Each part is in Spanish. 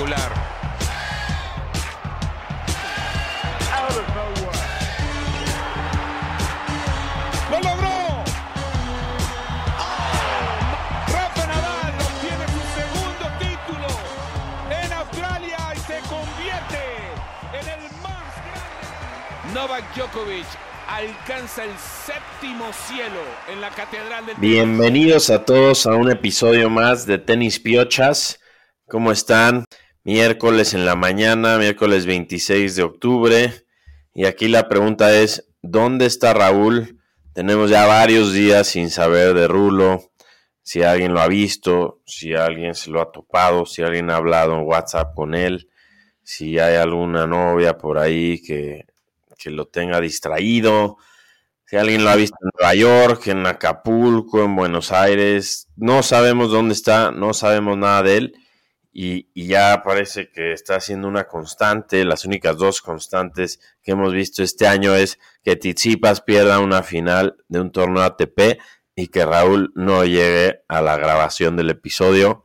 Espectacular. ¡Lo logró! Rafa Nadal obtiene su segundo título en Australia y se convierte en el más grande. Novak Djokovic alcanza el séptimo cielo en la catedral del Bienvenidos a todos a un episodio más de Tenis Piochas. ¿Cómo están? Miércoles en la mañana, miércoles 26 de octubre. Y aquí la pregunta es, ¿dónde está Raúl? Tenemos ya varios días sin saber de Rulo, si alguien lo ha visto, si alguien se lo ha topado, si alguien ha hablado en WhatsApp con él, si hay alguna novia por ahí que, que lo tenga distraído, si alguien lo ha visto en Nueva York, en Acapulco, en Buenos Aires, no sabemos dónde está, no sabemos nada de él y, ya parece que está siendo una constante. Las únicas dos constantes que hemos visto este año es que Tizipas pierda una final de un torneo ATP y que Raúl no llegue a la grabación del episodio.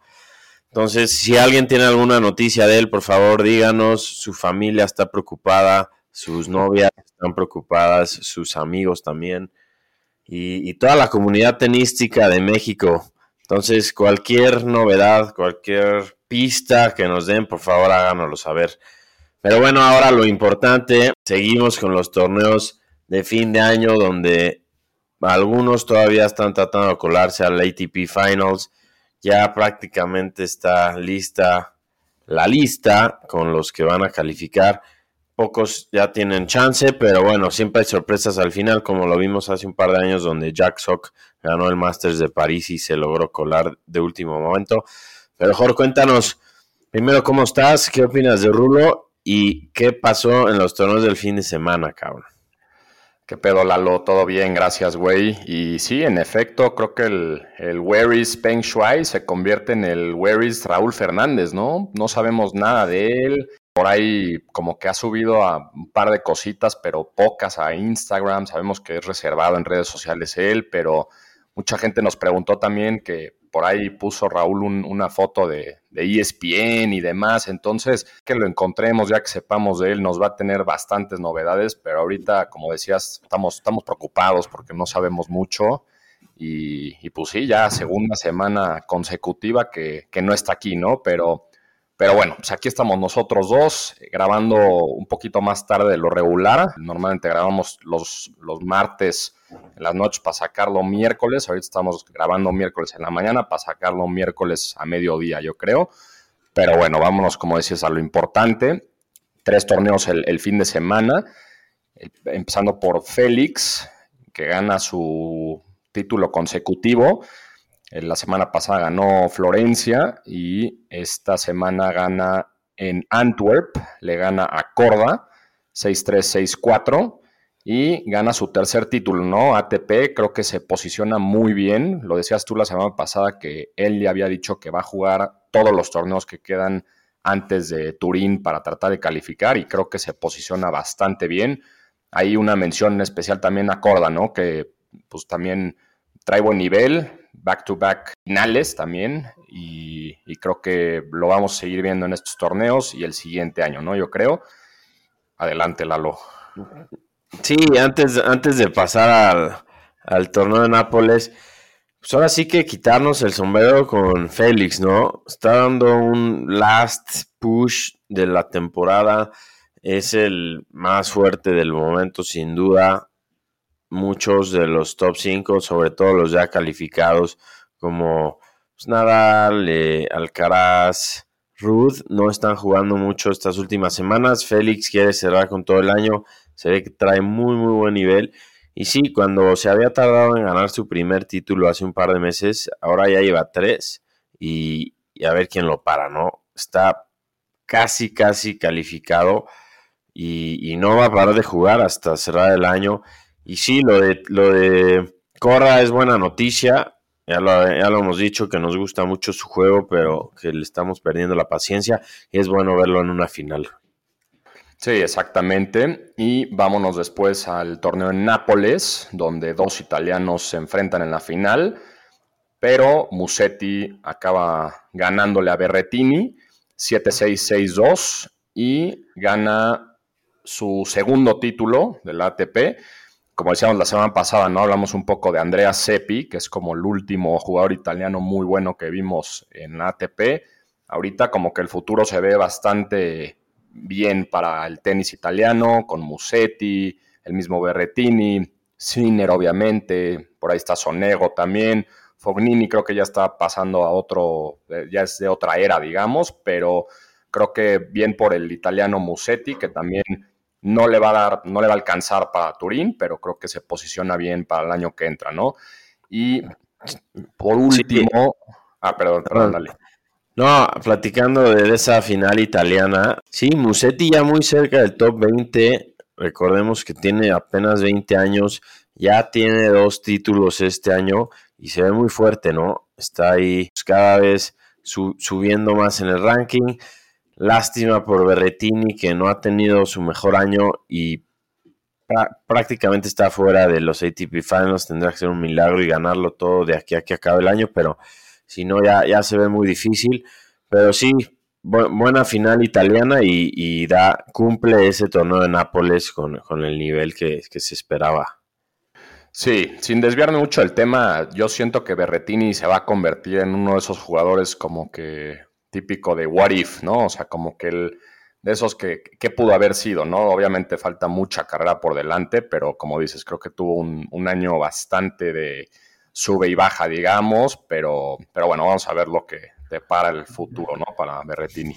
Entonces, si alguien tiene alguna noticia de él, por favor díganos. Su familia está preocupada, sus novias están preocupadas, sus amigos también y toda la comunidad tenística de México. Entonces, cualquier novedad, cualquier pista que nos den, por favor háganoslo saber. Pero bueno, ahora lo importante, seguimos con los torneos de fin de año donde algunos todavía están tratando de colarse al ATP Finals. Ya prácticamente está lista la lista con los que van a calificar. Pocos ya tienen chance, pero bueno, siempre hay sorpresas al final, como lo vimos hace un par de años donde Jack Sock ganó el Masters de París y se logró colar de último momento. Pero mejor cuéntanos primero cómo estás, qué opinas de Rulo y qué pasó en los torneos del fin de semana, cabrón. ¿Qué pedo, Lalo? Todo bien, gracias, güey. Y sí, en efecto, creo que el, el Where is Peng Shuai se convierte en el Where is Raúl Fernández, ¿no? No sabemos nada de él. Por ahí como que ha subido a un par de cositas, pero pocas a Instagram. Sabemos que es reservado en redes sociales él, pero mucha gente nos preguntó también que por ahí puso Raúl una foto de, ESPN y demás. Entonces, que lo encontremos, ya que sepamos de él, nos va a tener bastantes novedades, pero ahorita, como decías, estamos, estamos preocupados porque no sabemos mucho. Y, y pues sí, ya segunda semana consecutiva que, que, no está aquí, ¿no? Pero, pero bueno, pues aquí estamos nosotros dos, grabando un poquito más tarde de lo regular. Normalmente grabamos los, los martes en las noches para sacarlo miércoles. Ahorita estamos grabando miércoles en la mañana para sacarlo miércoles a mediodía, yo creo. Pero bueno, vámonos, como decías, a lo importante. Tres torneos el, el fin de semana. Empezando por Félix, que gana su título consecutivo. La semana pasada ganó Florencia y esta semana gana en Antwerp, le gana a Corda 6-3, 6-4 y gana su tercer título, ¿no? ATP creo que se posiciona muy bien. Lo decías tú la semana pasada que él ya había dicho que va a jugar todos los torneos que quedan antes de Turín para tratar de calificar y creo que se posiciona bastante bien. Hay una mención especial también a Corda, ¿no? Que pues también trae buen nivel, back-to-back finales también y, creo que lo vamos a seguir viendo en estos torneos y el siguiente año, ¿no? Yo creo. Adelante, Lalo. Sí, antes, antes de pasar al, al, torneo de Nápoles, pues ahora sí que quitarnos el sombrero con Félix, ¿no? Está dando un last push de la temporada. Es el más fuerte del momento, sin duda. Muchos de los top 5, sobre todo los ya calificados, como pues, Nadal, eh, Alcaraz, Ruth, no están jugando mucho estas últimas semanas. Félix quiere cerrar con todo el año se ve que trae muy, muy buen nivel. Y sí, cuando se había tardado en ganar su primer título hace un par de meses, ahora ya lleva tres. Y, a ver quién lo para, ¿no? Está casi, casi calificado. Y, y, no va a parar de jugar hasta cerrar el año. Y sí, lo de, lo de Corra es buena noticia. Ya lo, ya lo hemos dicho que nos gusta mucho su juego, pero que le estamos perdiendo la paciencia. Y es bueno verlo en una final. Sí, exactamente. Y vámonos después al torneo en Nápoles, donde dos italianos se enfrentan en la final. pero Musetti acaba ganándole a Berretini 7-6-6-2 y gana su segundo título del ATP. Como decíamos la semana pasada, ¿no? Hablamos un poco de Andrea Seppi, que es como el último jugador italiano muy bueno que vimos en ATP. Ahorita como que el futuro se ve bastante bien para el tenis italiano, con Musetti, el mismo Berretini, Sinner obviamente, por ahí está Sonego también. Fognini creo que ya está pasando a otro, eh, ya es de otra era, digamos, pero creo que bien por el italiano Musetti, que también no le va a dar, no le va a alcanzar para Turín, pero creo que se posiciona bien para el año que entra, ¿no? Y por último, ah, perdón, perdón, dale. No, platicando de esa final italiana, sí, Musetti ya muy cerca del top 20, recordemos que tiene apenas 20 años, ya tiene dos títulos este año y se ve muy fuerte, ¿no? Está ahí cada vez subiendo más en el ranking. Lástima por Berretini que no ha tenido su mejor año y prácticamente está fuera de los ATP Finals. Tendrá que ser un milagro y ganarlo todo de aquí a que acabe el año, pero si no ya, ya se ve muy difícil. Pero sí, buena final italiana y, da, cumple ese torneo de Nápoles con, el nivel que, se esperaba. Sí, sin desviarme mucho del tema, yo siento que Berretini se va a convertir en uno de esos jugadores como que típico de what if, ¿no? O sea, como que el, de esos que, que pudo haber sido, ¿no? Obviamente falta mucha carrera por delante, pero como dices, creo que tuvo un, año bastante de, sube y baja, digamos, pero, pero bueno, vamos a ver lo que depara el futuro, ¿no? Para Berretini.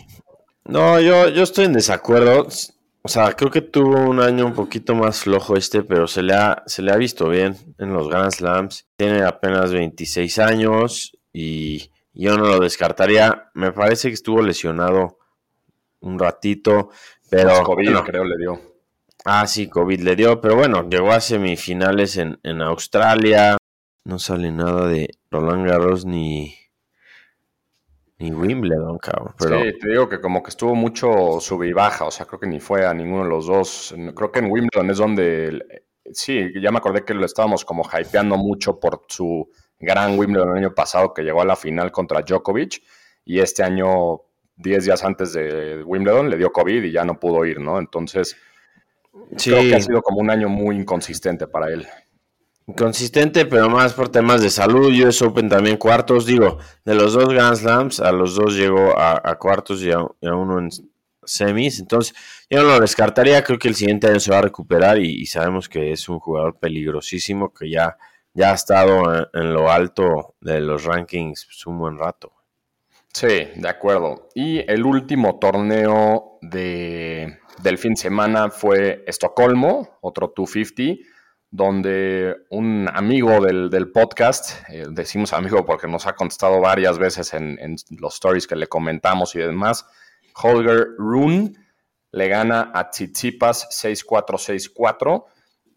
No, yo, yo estoy en desacuerdo. O sea, creo que tuvo un año un poquito más flojo este, pero se le ha, se le ha visto bien en los Grand Slams. Tiene apenas 26 años y yo no lo descartaría. Me parece que estuvo lesionado un ratito, pero... Pues COVID creo le dio. Ah, sí, COVID le dio, pero bueno, llegó a semifinales en, en Australia, no sale nada de Roland Garros ni, ni Wimbledon, cabrón. Sí, te digo que como que estuvo mucho sub y baja, o sea, creo que ni fue a ninguno de los dos. Creo que en Wimbledon es donde, sí, ya me acordé que lo estábamos como hypeando mucho por su gran Wimbledon el año pasado que llegó a la final contra Djokovic y este año, 10 días antes de Wimbledon, le dio COVID y ya no pudo ir, ¿no? Entonces, creo que ha sido como un año muy inconsistente para él. Consistente, pero más por temas de salud. US Open también cuartos. Digo, de los dos Grand Slams, a los dos llegó a, cuartos y a, uno en semis. Entonces, yo no lo descartaría. Creo que el siguiente año se va a recuperar y, sabemos que es un jugador peligrosísimo que ya, ya ha estado en, lo alto de los rankings un buen rato. Sí, de acuerdo. Y el último torneo de, del fin de semana fue Estocolmo, otro 250 donde un amigo del, podcast, eh, decimos amigo porque nos ha contestado varias veces en, los stories que le comentamos y demás, Holger Rune le gana a Tsitsipas 6-4-6-4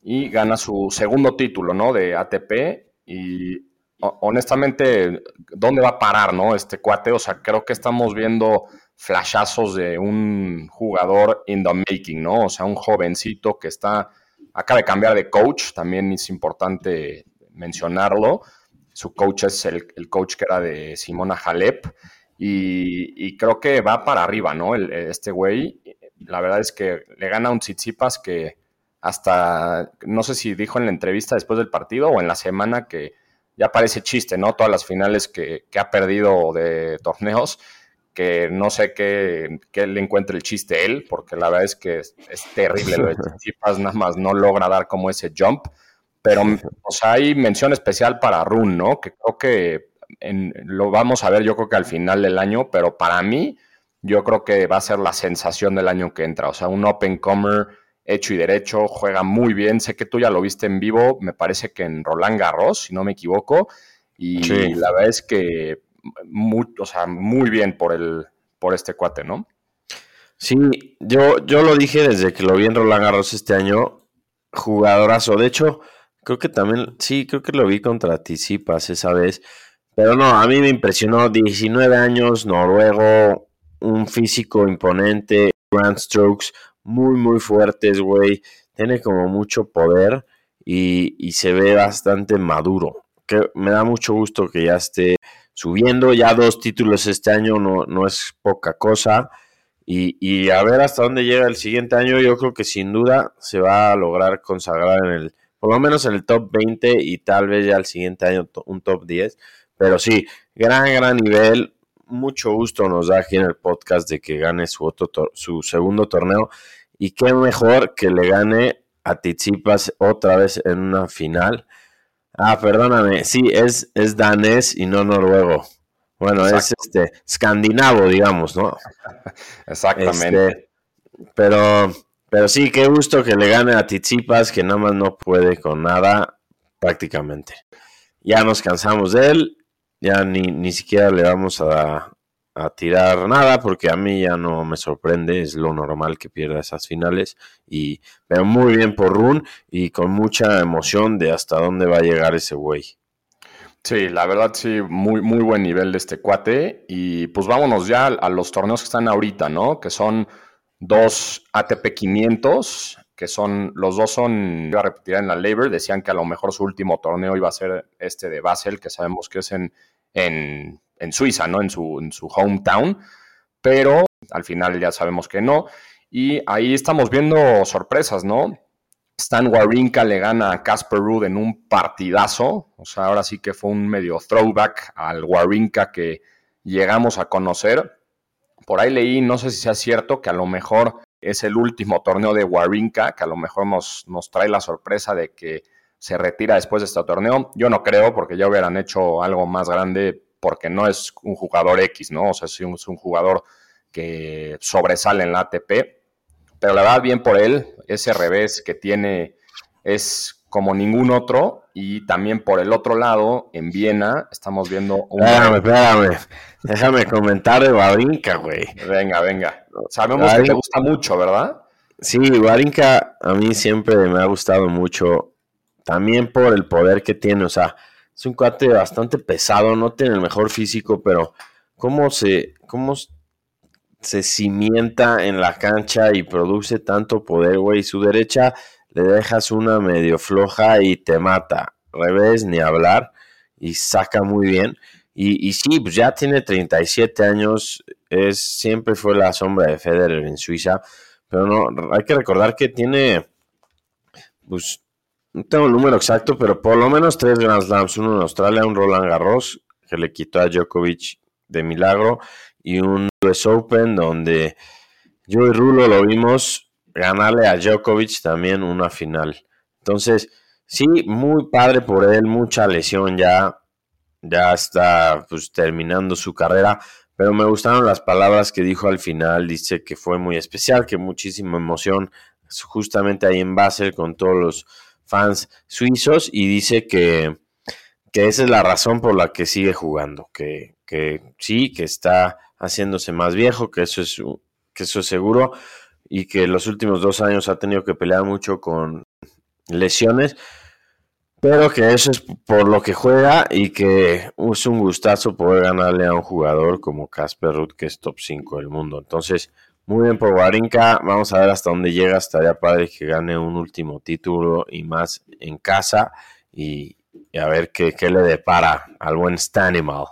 y gana su segundo título, ¿no? De ATP y honestamente, ¿dónde va a parar, no? Este cuate, o sea, creo que estamos viendo flashazos de un jugador in the making, ¿no? O sea, un jovencito que está acaba de cambiar de coach, también es importante mencionarlo. Su coach es el, coach que era de Simona Halep y, creo que va para arriba, ¿no? este güey, la verdad es que le gana un Tsitsipas que hasta, no sé si dijo en la entrevista después del partido o en la semana que ya parece chiste, ¿no? Todas las finales que, que ha perdido de torneos que no sé qué, le encuentre el chiste él, porque la verdad es que es, terrible lo de Tsitsipas, nada más no logra dar como ese jump, pero o sea, hay mención especial para Run, ¿no? Que creo que lo vamos a ver yo creo que al final del año, pero para mí yo creo que va a ser la sensación del año que entra, o sea, un open comer hecho y derecho, juega muy bien, sé que tú ya lo viste en vivo, me parece que en Roland Garros, si no me equivoco, y la verdad es que muy, o sea, muy bien por, el, por este cuate, ¿no? Sí, yo, yo lo dije desde que lo vi en Roland Garros este año, jugadorazo. De hecho, creo que también, sí, creo que lo vi contra Tisipas esa vez. Pero no, a mí me impresionó 19 años, noruego, un físico imponente, grand strokes muy, muy fuertes, güey. Tiene como mucho poder y, y se ve bastante maduro que me da mucho gusto que ya esté subiendo. Ya dos títulos este año no, no es poca cosa. Y, y, a ver hasta dónde llega el siguiente año. Yo creo que sin duda se va a lograr consagrar en el, por lo menos en el top 20 y tal vez ya el siguiente año un top 10. Pero sí, gran, gran nivel. Mucho gusto nos da aquí en el podcast de que gane su, otro su segundo torneo. Y qué mejor que le gane a Tizipas otra vez en una final. Ah, perdóname, sí, es, es danés y no noruego. Bueno, es este escandinavo, digamos, ¿no? Exactamente. Este, pero, pero sí, qué gusto que le gane a Tizipas, que nada más no puede con nada, prácticamente. Ya nos cansamos de él, ya ni, ni siquiera le vamos a, a tirar nada porque a mí ya no me sorprende, es lo normal que pierda esas finales y pero muy bien por Run y con mucha emoción de hasta dónde va a llegar ese güey. Sí, la verdad sí, muy, muy buen nivel de este cuate y pues vámonos ya a los torneos que están ahorita, ¿no? Que son dos ATP 500, que son, los dos son, iba a repetir en la Labor, decían que a lo mejor su último torneo iba a ser este de Basel, que sabemos que es en, en Suiza, ¿no? En su, su hometown, pero al final ya sabemos que no. Y ahí estamos viendo sorpresas, ¿no? Stan Wawrinka le gana a Casper Ruud en un partidazo. O sea, ahora sí que fue un medio throwback al Wawrinka que llegamos a conocer. Por ahí leí, no sé si sea cierto, que a lo mejor es el último torneo de Wawrinka, que a lo mejor nos, nos trae la sorpresa de que se retira después de este torneo. Yo no creo, porque ya hubieran hecho algo más grande porque no es un jugador X, ¿no? O sea, es un, es un jugador que sobresale en la ATP. Pero la verdad, bien por él, ese revés que tiene es como ningún otro. Y también por el otro lado, en Viena, estamos viendo un. Espérame, espérame. Déjame comentar de Wawrinka, güey. Venga, venga. Sabemos que te gusta mucho, ¿verdad? Sí, Wawrinka a mí siempre me ha gustado mucho. También por el poder que tiene, o sea es un cuate bastante pesado, no tiene el mejor físico, pero cómo se, cómo se cimienta en la cancha y produce tanto poder, güey. Su derecha le dejas una medio floja y te mata. Revés, ni hablar. Y saca muy bien. Y, y sí, pues ya tiene 37 años. Es, siempre fue la sombra de Federer en Suiza. Pero no, hay que recordar que tiene pues no tengo el número exacto, pero por lo menos tres Grand Slams, uno en Australia, un Roland Garros, que le quitó a Djokovic de milagro, y un US Open donde yo y Rulo lo vimos ganarle a Djokovic también una final. Entonces, sí, muy padre por él, mucha lesión ya, ya está pues terminando su carrera, pero me gustaron las palabras que dijo al final, dice que fue muy especial, que muchísima emoción, justamente ahí en Basel con todos los fans suizos y dice que, esa es la razón por la que sigue jugando, que, sí, que está haciéndose más viejo, que eso es, que eso es seguro y que los últimos dos años ha tenido que pelear mucho con lesiones, pero que eso es por lo que juega y que es un gustazo poder ganarle a un jugador como Casper Ruth, que es top 5 del mundo. Entonces, muy bien por Warinka. Vamos a ver hasta dónde llega. Estaría padre que gane un último título y más en casa. Y, a ver qué, le depara al buen Stanimal.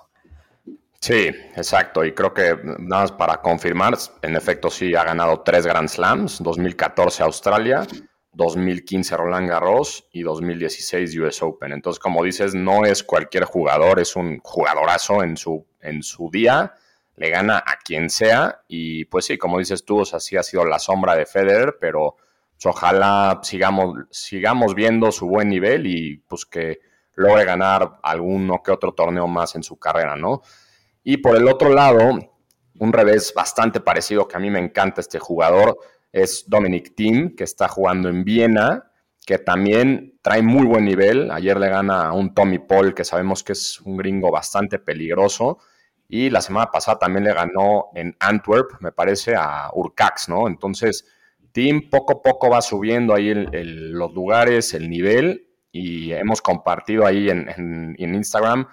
Sí, exacto. Y creo que nada más para confirmar, en efecto sí ha ganado tres Grand Slams, 2014 Australia, 2015 Roland Garros y 2016 US Open. Entonces, como dices, no es cualquier jugador, es un jugadorazo en su, en su día le gana a quien sea y pues sí, como dices tú, o sea, sí ha sido la sombra de Federer, pero pues, ojalá sigamos, sigamos viendo su buen nivel y pues que logre ganar alguno que otro torneo más en su carrera, ¿no? Y por el otro lado, un revés bastante parecido que a mí me encanta este jugador es Dominic Thiem, que está jugando en Viena, que también trae muy buen nivel. Ayer le gana a un Tommy Paul, que sabemos que es un gringo bastante peligroso. Y la semana pasada también le ganó en Antwerp, me parece, a Urcax, ¿no? Entonces, Team poco a poco va subiendo ahí los lugares, el nivel, y hemos compartido ahí en, Instagram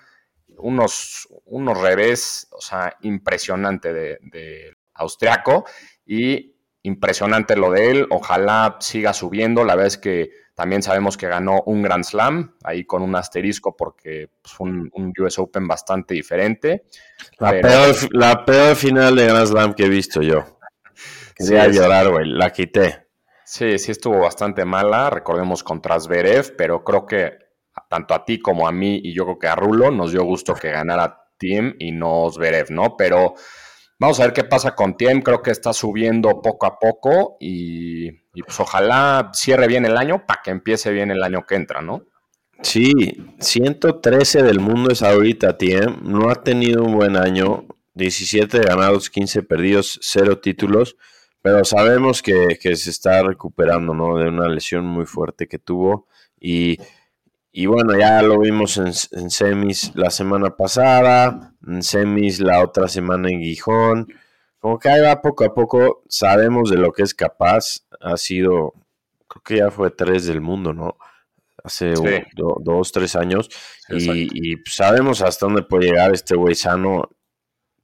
unos, unos revés, o sea, impresionante de, de austriaco y impresionante lo de él. Ojalá siga subiendo. La verdad es que También sabemos que ganó un Grand Slam, ahí con un asterisco porque pues, fue un, US Open bastante diferente. La, peor, la peor final de Grand Slam que he visto yo. Quería llorar, güey, la quité. Sí, sí estuvo bastante mala, recordemos contra Zverev, pero creo que tanto a ti como a mí y yo creo que a Rulo nos dio gusto que ganara Team y no Zverev, ¿no? Pero vamos a ver qué pasa con Team, creo que está subiendo poco a poco y, pues ojalá cierre bien el año para que empiece bien el año que entra, ¿no? Sí, 113 del mundo es ahorita Tiem, no ha tenido un buen año, 17 ganados, 15 perdidos, 0 títulos, pero sabemos que, que se está recuperando, ¿no? De una lesión muy fuerte que tuvo y y bueno, ya lo vimos en, semis la semana pasada, en semis la otra semana en Gijón. Como que ahí va poco a poco, sabemos de lo que es capaz. Ha sido, creo que ya fue tres del mundo, ¿no? Hace dos, tres años. y, sabemos hasta dónde puede llegar este güey sano.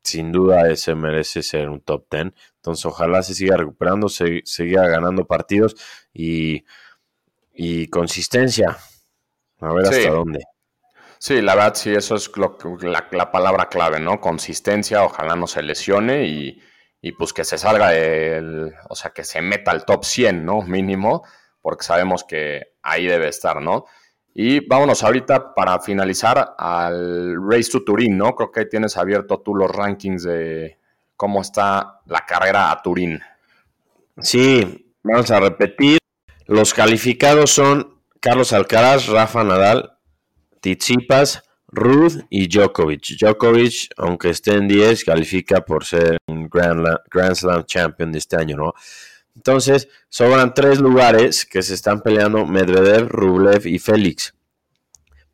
Sin duda ese merece ser un top ten. Entonces ojalá se siga recuperando, se, siga ganando partidos y, y consistencia a ver hasta dónde. Sí, la verdad, sí, eso es la, palabra clave, ¿no? Consistencia, ojalá no se lesione y, pues que se salga del, o sea, que se meta al top 100, ¿no? Mínimo, porque sabemos que ahí debe estar, ¿no? Y vámonos ahorita para finalizar al Race to Turín, ¿no? Creo que tienes abierto tú los rankings de cómo está la carrera a Turín. Sí, vamos a repetir. Los calificados son Carlos Alcaraz, Rafa Nadal, Tsitsipas, Ruth y Djokovic. Djokovic, aunque esté en 10, califica por ser un Grand, Slam Champion de este año, ¿no? Entonces, sobran tres lugares que se están peleando Medvedev, Rublev y Félix.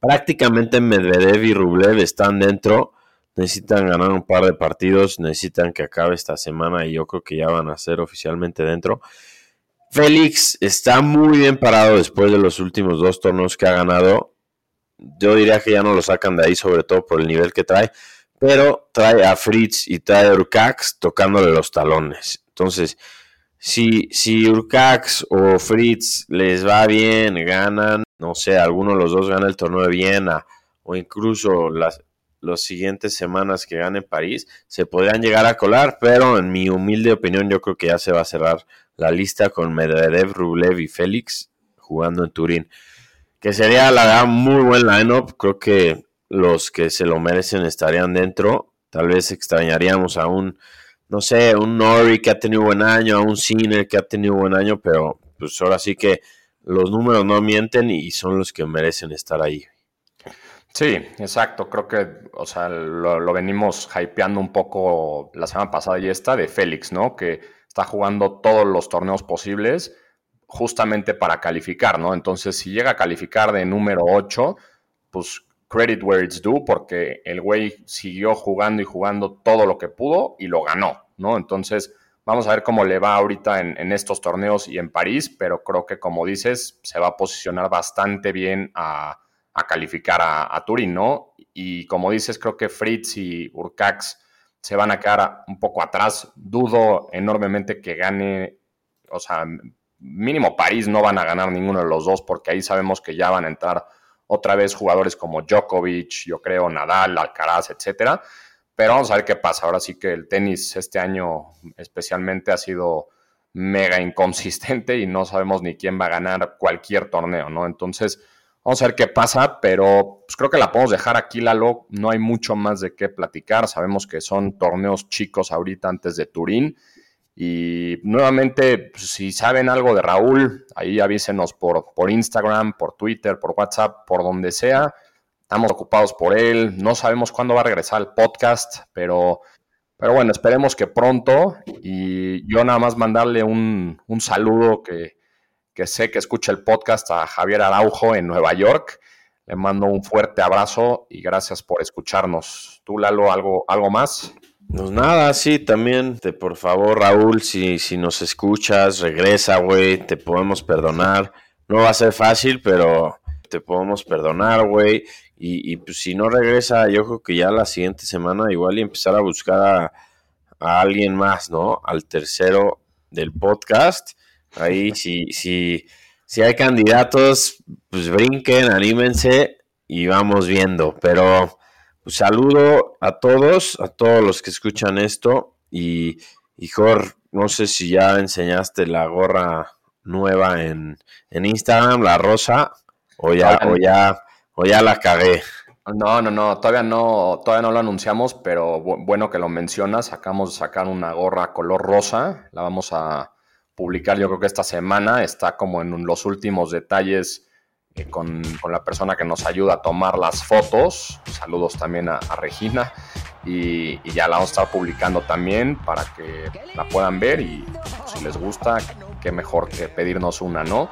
Prácticamente Medvedev y Rublev están dentro. Necesitan ganar un par de partidos, necesitan que acabe esta semana y yo creo que ya van a ser oficialmente dentro. Félix está muy bien parado después de los últimos dos torneos que ha ganado. Yo diría que ya no lo sacan de ahí, sobre todo por el nivel que trae. Pero trae a Fritz y trae a Urcax tocándole los talones. Entonces, si, si Urcax o Fritz les va bien, ganan, no sé, alguno de los dos gana el torneo de Viena o incluso las, siguientes semanas que gane París, se podrían llegar a colar, pero en mi humilde opinión yo creo que ya se va a cerrar la lista con Medvedev, Rublev y Félix jugando en Turín. Que sería la verdad muy buen lineup. Creo que los que se lo merecen estarían dentro. Tal vez extrañaríamos a un, no sé, un Nori que ha tenido buen año, a un Sinner que ha tenido buen año, pero pues ahora sí que los números no mienten y son los que merecen estar ahí. Sí, exacto. Creo que, o sea, lo, lo venimos hypeando un poco la semana pasada y esta de Félix, ¿no? Que está jugando todos los torneos posibles justamente para calificar, ¿no? Entonces, si llega a calificar de número 8, pues credit where it's due, porque el güey siguió jugando y jugando todo lo que pudo y lo ganó, ¿no? Entonces, vamos a ver cómo le va ahorita en, estos torneos y en París, pero creo que, como dices, se va a posicionar bastante bien a, calificar a, a, Turín, ¿no? Y como dices, creo que Fritz y Urcax se van a quedar un poco atrás. Dudo enormemente que gane, o sea, mínimo París no van a ganar ninguno de los dos porque ahí sabemos que ya van a entrar otra vez jugadores como Djokovic, yo creo, Nadal, Alcaraz, etcétera. Pero vamos a ver qué pasa. Ahora sí que el tenis este año especialmente ha sido mega inconsistente y no sabemos ni quién va a ganar cualquier torneo, ¿no? Entonces, Vamos a ver qué pasa, pero pues, creo que la podemos dejar aquí, Lalo. No hay mucho más de qué platicar. Sabemos que son torneos chicos ahorita antes de Turín. Y nuevamente, pues, si saben algo de Raúl, ahí avísenos por, por Instagram, por Twitter, por WhatsApp, por donde sea. Estamos ocupados por él. No sabemos cuándo va a regresar el podcast, pero, pero bueno, esperemos que pronto. Y yo nada más mandarle un, un saludo que, que sé que escucha el podcast a Javier Araujo en Nueva York. Le mando un fuerte abrazo y gracias por escucharnos. ¿Tú, Lalo, algo, algo más? Pues nada, sí, también, te, por favor, Raúl, si, si nos escuchas, regresa, güey, te podemos perdonar. No va a ser fácil, pero te podemos perdonar, güey. Y, pues si no regresa, yo creo que ya la siguiente semana igual y empezar a buscar a, a alguien más, ¿no? Al tercero del podcast Ahí, si, si, si hay candidatos, pues brinquen, anímense y vamos viendo. Pero pues, saludo a todos, a todos los que escuchan esto y, y Jor, no sé si ya enseñaste la gorra nueva en, en Instagram, la rosa, o ya, o ya, o ya la cagué. No, no, no, todavía no, todavía no lo anunciamos, pero bueno que lo mencionas. Acabamos de sacar una gorra color rosa, la vamos a publicar yo creo que esta semana. Está como en los últimos detalles con, la persona que nos ayuda a tomar las fotos. Saludos también a, Regina. Y, ya la vamos a estar publicando también para que la puedan ver y si les gusta, qué mejor que pedirnos una, ¿no?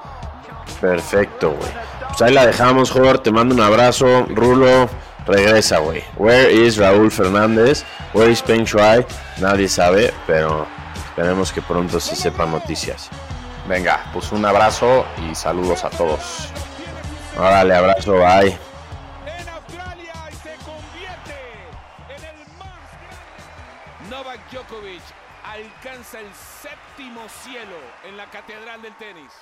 Perfecto, güey. Pues ahí la dejamos, Jorge. Te mando un abrazo. Rulo, regresa, güey. Where is Raúl Fernández? Where is Peng Shuai? Nadie sabe, pero esperemos que pronto se sepan noticias. Venga, pues un abrazo y saludos a todos. Órale, abrazo, bye. Novak Djokovic alcanza el séptimo cielo en la catedral del tenis.